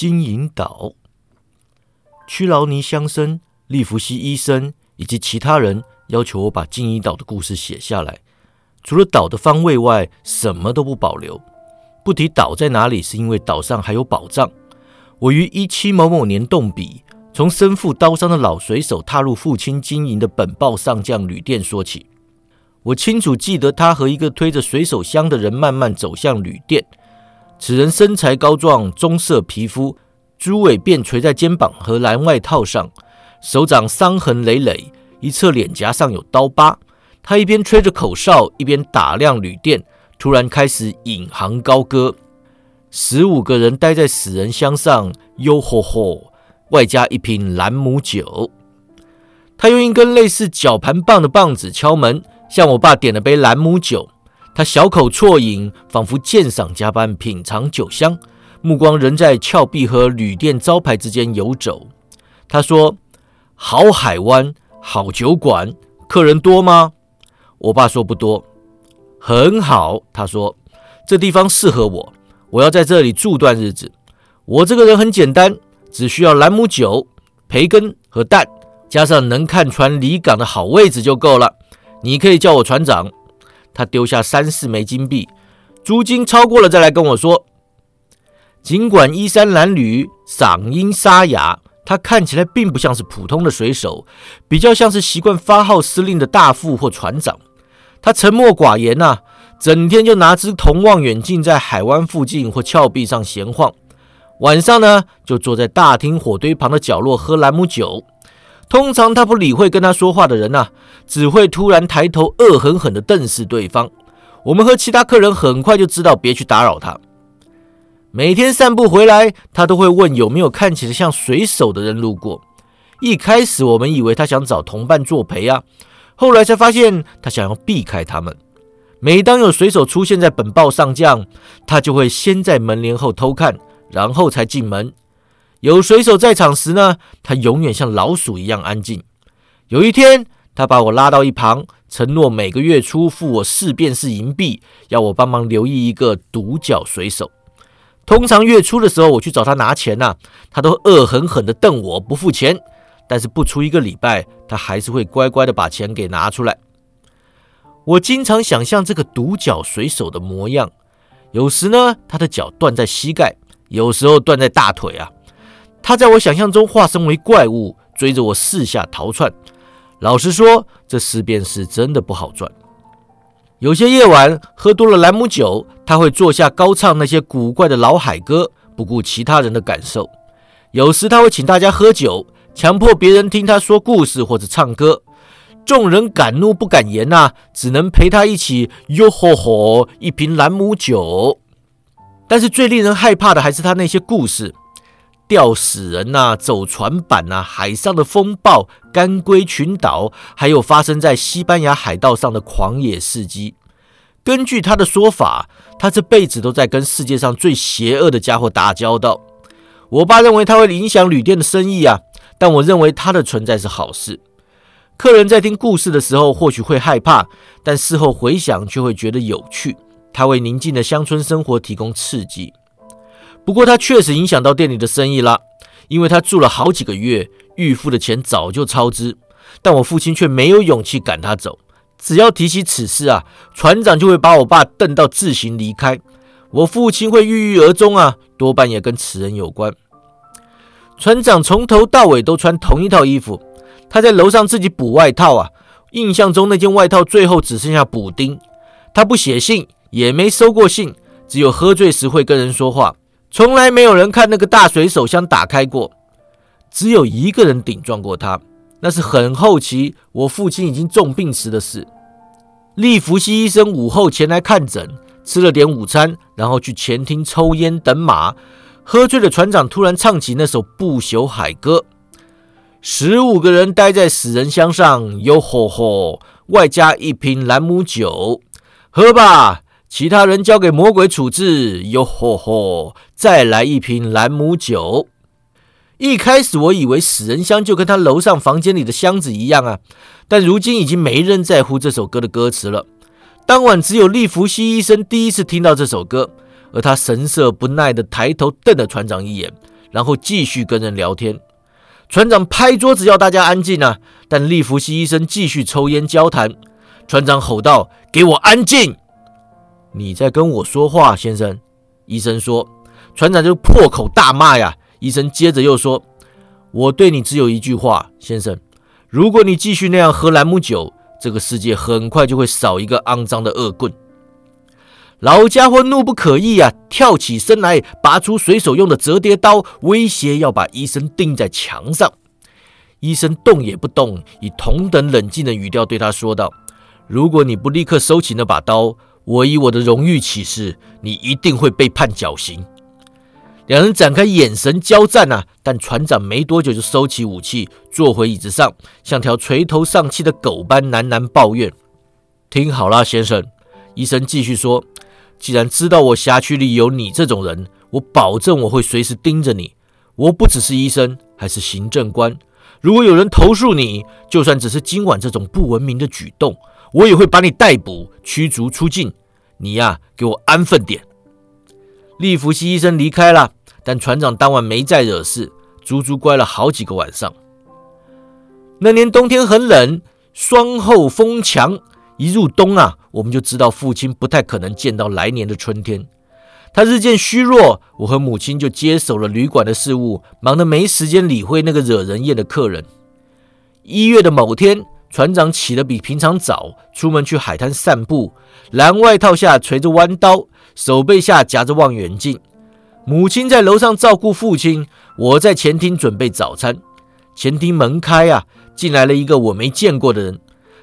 金银岛。屈劳尼乡绅、利弗西医生以及其他人要求我把金银岛的故事写下来，除了岛的方位外，什么都不保留。不提岛在哪里，是因为岛上还有宝藏。我于一七某某年动笔，从身负刀伤的老水手踏入父亲经营的本报上将旅店说起。我清楚记得他和一个推着水手箱的人慢慢走向旅店。此人身材高壮，棕色皮肤，猪尾辫垂在肩膀和蓝外套上，手掌伤痕累累，一侧脸颊上有刀疤。他一边吹着口哨，一边打量旅店，突然开始引吭高歌。十五个人待在死人箱上，哟吼吼，外加一瓶兰姆酒。他用一根类似绞盘棒的棒子敲门，向我爸点了杯兰姆酒。他小口啜饮，仿佛鉴赏家般品尝酒香，目光仍在峭壁和旅店招牌之间游走。他说：“好海湾，好酒馆，客人多吗？”我爸说：“不多。”很好，他说：“这地方适合我。”我要在这里住段日子。我这个人很简单，只需要兰姆酒、培根和蛋，加上能看船离港的好位置就够了。你可以叫我船长。他丢下三四枚金币，租金超过了再来跟我说。尽管衣衫褴褛、嗓音沙哑，他看起来并不像是普通的水手，比较像是习惯发号施令的大副或船长。他沉默寡言呐。整天就拿只铜望远镜在海湾附近或峭壁上闲晃，晚上呢就坐在大厅火堆旁的角落喝兰姆酒。通常他不理会跟他说话的人呐，只会突然抬头恶狠狠地瞪视对方。我们和其他客人很快就知道别去打扰他。每天散步回来，他都会问有没有看起来像水手的人路过。一开始我们以为他想找同伴作陪啊，后来才发现他想要避开他们。每当有水手出现在本报上将，他就会先在门帘后偷看，然后才进门。有水手在场时呢，他永远像老鼠一样安静。有一天，他把我拉到一旁，承诺每个月初付我四便士银币，要我帮忙留意一个独角水手。通常月初的时候，我去找他拿钱呐，他都恶狠狠地瞪我不付钱。但是不出一个礼拜，他还是会乖乖地把钱给拿出来。我经常想象这个独角水手的模样，有时呢，他的脚断在膝盖，有时候断在大腿啊。他在我想象中化身为怪物，追着我四下逃窜。老实说，这四便士真的不好赚。有些夜晚喝多了兰姆酒，他会坐下高唱那些古怪的老海歌，不顾其他人的感受。有时他会请大家喝酒，强迫别人听他说故事或者唱歌。众人敢怒不敢言呐，只能陪他一起哟吼吼一瓶兰姆酒。但是最令人害怕的还是他那些故事：吊死人呐，走船板呐，海上的风暴，干龟群岛，还有发生在西班牙海盗上的狂野事迹。根据他的说法，他这辈子都在跟世界上最邪恶的家伙打交道。我爸认为他会影响旅店的生意啊，但我认为他的存在是好事。客人在听故事的时候，或许会害怕，但事后回想却会觉得有趣。他为宁静的乡村生活提供刺激。不过，他确实影响到店里的生意了，因为他住了好几个月，预付的钱早就超支。但我父亲却没有勇气赶他走。只要提起此事啊，船长就会把我爸瞪到自行离开。我父亲会郁郁而终啊，多半也跟此人有关。船长从头到尾都穿同一套衣服。他在楼上自己补外套啊，印象中那件外套最后只剩下补丁。他不写信，也没收过信，只有喝醉时会跟人说话，从来没有人看那个大水手箱打开过。只有一个人顶撞过他，那是很后期，我父亲已经重病时的事。利弗西医生午后前来看诊，吃了点午餐，然后去前厅抽烟等马。喝醉的船长突然唱起那首不朽海歌。十五个人待在死人箱上，哟吼吼，外加一瓶兰姆酒，喝吧。其他人交给魔鬼处置，哟吼吼，再来一瓶兰姆酒。一开始我以为死人箱就跟他楼上房间里的箱子一样啊，但如今已经没人在乎这首歌的歌词了。当晚只有利弗西医生第一次听到这首歌，而他神色不耐地抬头瞪了船长一眼，然后继续跟人聊天。船长拍桌子要大家安静啊，但利弗西医生继续抽烟交谈。船长吼道：“给我安静！你在跟我说话，先生。”医生说。船长就破口大骂呀。医生接着又说：“我对你只有一句话，先生，如果你继续那样喝兰姆酒，这个世界很快就会少一个肮脏的恶棍。”老家伙怒不可遏啊，跳起身来，拔出随手用的折叠刀，威胁要把医生钉在墙上。医生动也不动，以同等冷静的语调对他说道：“如果你不立刻收起那把刀，我以我的荣誉起誓，你一定会被判绞刑。”两人展开眼神交战啊，但船长没多久就收起武器，坐回椅子上，像条垂头丧气的狗般喃喃抱怨：“听好了，先生。”医生继续说。既然知道我辖区里有你这种人，我保证我会随时盯着你。我不只是医生，还是行政官。如果有人投诉你，就算只是今晚这种不文明的举动，我也会把你逮捕、驱逐出境。你呀，给我安分点。利弗西医生离开了，但船长当晚没再惹事，足足乖了好几个晚上。那年冬天很冷，霜后风强。一入冬啊，我们就知道父亲不太可能见到来年的春天。他日渐虚弱，我和母亲就接手了旅馆的事务，忙得没时间理会那个惹人厌的客人。一月的某天，船长起得比平常早，出门去海滩散步，蓝外套下垂着弯刀，手背下夹着望远镜。母亲在楼上照顾父亲，我在前厅准备早餐。前厅门开啊，进来了一个我没见过的人。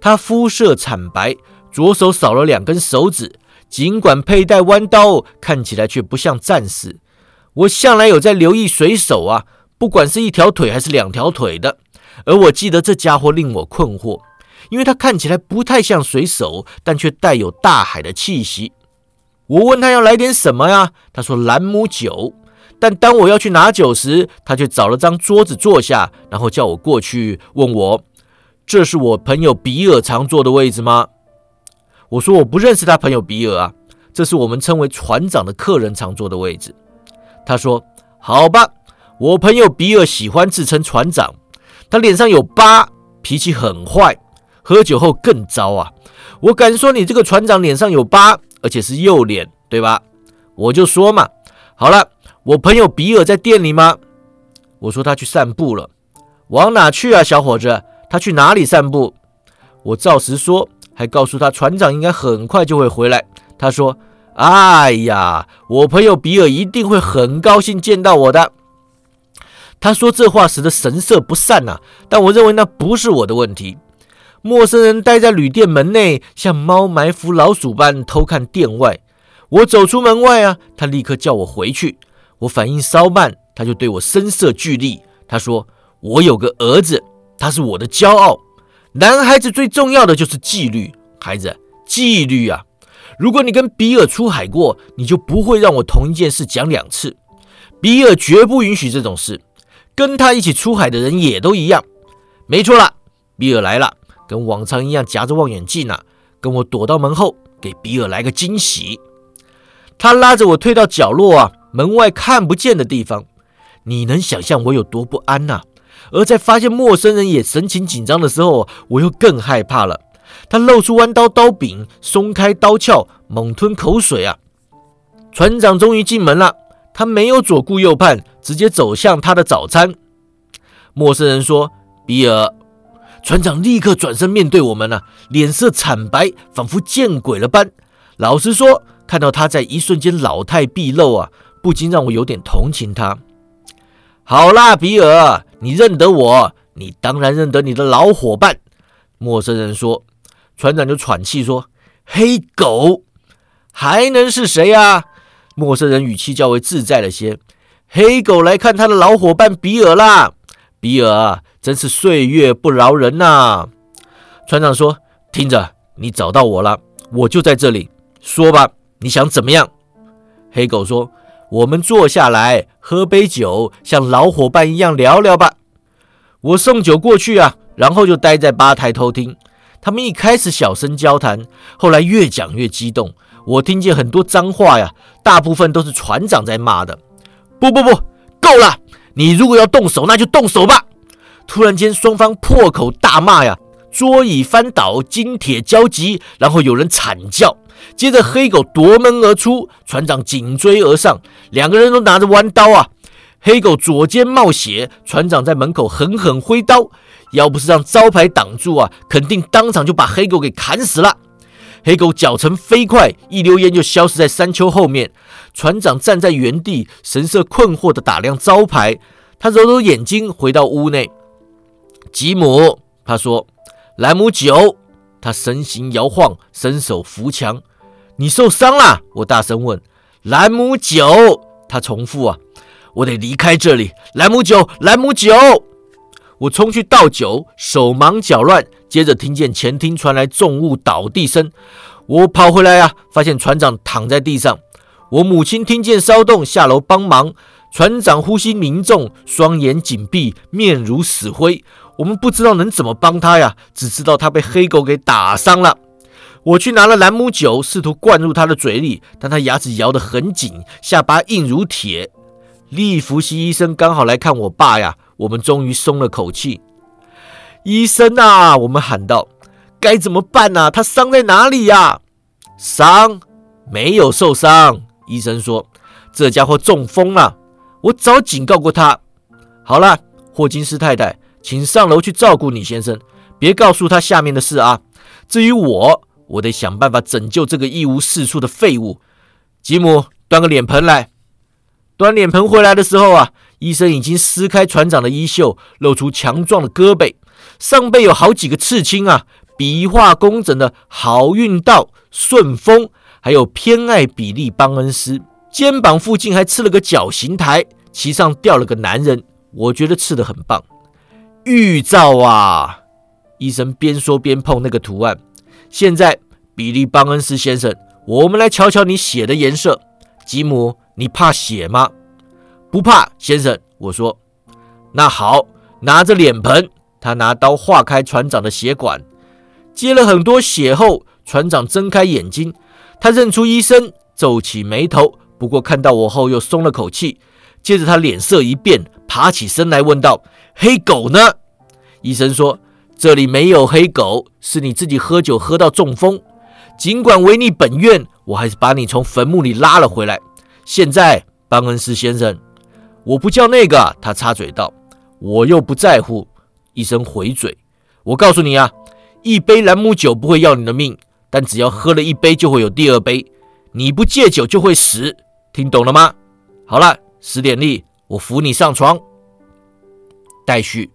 他肤色惨白，左手少了两根手指，尽管佩戴弯刀，看起来却不像战士。我向来有在留意水手啊，不管是一条腿还是两条腿的。而我记得这家伙令我困惑，因为他看起来不太像水手，但却带有大海的气息。我问他要来点什么呀？他说兰姆酒。但当我要去拿酒时，他却找了张桌子坐下，然后叫我过去，问我。这是我朋友比尔常坐的位置吗？我说我不认识他朋友比尔啊，这是我们称为船长的客人常坐的位置。他说：“好吧，我朋友比尔喜欢自称船长，他脸上有疤，脾气很坏，喝酒后更糟啊。我敢说你这个船长脸上有疤，而且是右脸，对吧？我就说嘛，好了，我朋友比尔在店里吗？我说他去散步了，往哪去啊，小伙子？”他去哪里散步？我照实说，还告诉他船长应该很快就会回来。他说：“哎呀，我朋友比尔一定会很高兴见到我的。”他说这话时的神色不善呐，但我认为那不是我的问题。陌生人待在旅店门内，像猫埋伏老鼠般偷看店外。我走出门外啊，他立刻叫我回去。我反应稍慢，他就对我声色俱厉。他说：“我有个儿子。”他是我的骄傲。男孩子最重要的就是纪律，孩子，纪律啊！如果你跟比尔出海过，你就不会让我同一件事讲两次。比尔绝不允许这种事，跟他一起出海的人也都一样。没错了，比尔来了，跟往常一样夹着望远镜呢，跟我躲到门后，给比尔来个惊喜。他拉着我退到角落啊，门外看不见的地方。你能想象我有多不安呐？而在发现陌生人也神情紧张的时候，我又更害怕了。他露出弯刀刀柄，松开刀鞘，猛吞口水啊！船长终于进门了，他没有左顾右盼，直接走向他的早餐。陌生人说：“比尔。”船长立刻转身面对我们了，脸色惨白，仿佛见鬼了般。老实说，看到他在一瞬间老态毕露啊，不禁让我有点同情他。好啦，比尔。你认得我？你当然认得你的老伙伴。陌生人说，船长就喘气说：“黑狗，还能是谁啊？”陌生人语气较为自在了些。黑狗来看他的老伙伴比尔啦。比尔真是岁月不饶人呐。船长说：“听着，你找到我了，我就在这里。说吧，你想怎么样？”黑狗说。我们坐下来喝杯酒，像老伙伴一样聊聊吧。我送酒过去啊，然后就待在吧台偷听。他们一开始小声交谈，后来越讲越激动。我听见很多脏话呀，大部分都是船长在骂的。不不不，够了！你如果要动手，那就动手吧！突然间，双方破口大骂呀，桌椅翻倒，金铁交击，然后有人惨叫。接着，黑狗夺门而出，船长紧追而上，两个人都拿着弯刀啊。黑狗左肩冒血，船长在门口狠狠挥刀，要不是让招牌挡住啊，肯定当场就把黑狗给砍死了。黑狗脚程飞快，一溜烟就消失在山丘后面。船长站在原地，神色困惑地打量招牌。他揉揉眼睛，回到屋内。吉姆，他说：“莱姆酒。”他身形摇晃，伸手扶墙。你受伤了？我大声问。莱姆酒，他重复啊。我得离开这里。莱姆酒，莱姆酒。我冲去倒酒，手忙脚乱。接着听见前厅传来重物倒地声，我跑回来啊，发现船长躺在地上。我母亲听见骚动，下楼帮忙。船长呼吸凝重，双眼紧闭，面如死灰。我们不知道能怎么帮他呀，只知道他被黑狗给打伤了。我去拿了兰姆酒，试图灌入他的嘴里，但他牙齿咬得很紧，下巴硬如铁。利弗西医生刚好来看我爸呀，我们终于松了口气。医生啊，我们喊道：“该怎么办啊？他伤在哪里呀？”伤没有受伤，医生说：“这家伙中风了。”我早警告过他。好了，霍金斯太太，请上楼去照顾你先生，别告诉他下面的事啊。至于我，我得想办法拯救这个一无是处的废物。吉姆，端个脸盆来。端脸盆回来的时候啊，医生已经撕开船长的衣袖，露出强壮的胳膊。上背有好几个刺青啊，笔画工整的好运道、顺风，还有偏爱比利邦恩斯。肩膀附近还刺了个绞刑台，其上吊了个男人，我觉得刺得很棒。预兆啊！医生边说边碰那个图案。现在，比利邦恩斯先生，我们来瞧瞧你血的颜色。吉姆，你怕血吗？不怕，先生。我说，那好，拿着脸盆。他拿刀划开船长的血管，接了很多血后，船长睁开眼睛，他认出医生，皱起眉头。不过看到我后又松了口气。接着他脸色一变，爬起身来问道：“黑狗呢？”医生说：“这里没有黑狗，是你自己喝酒喝到中风。尽管违逆本愿，我还是把你从坟墓里拉了回来。现在，邦恩斯先生，我不叫那个。”他插嘴道：“我又不在乎。”一声回嘴：“我告诉你啊，一杯兰姆酒不会要你的命，但只要喝了一杯，就会有第二杯。你不戒酒就会死。”听懂了吗？好了，使点力，我扶你上床。待续。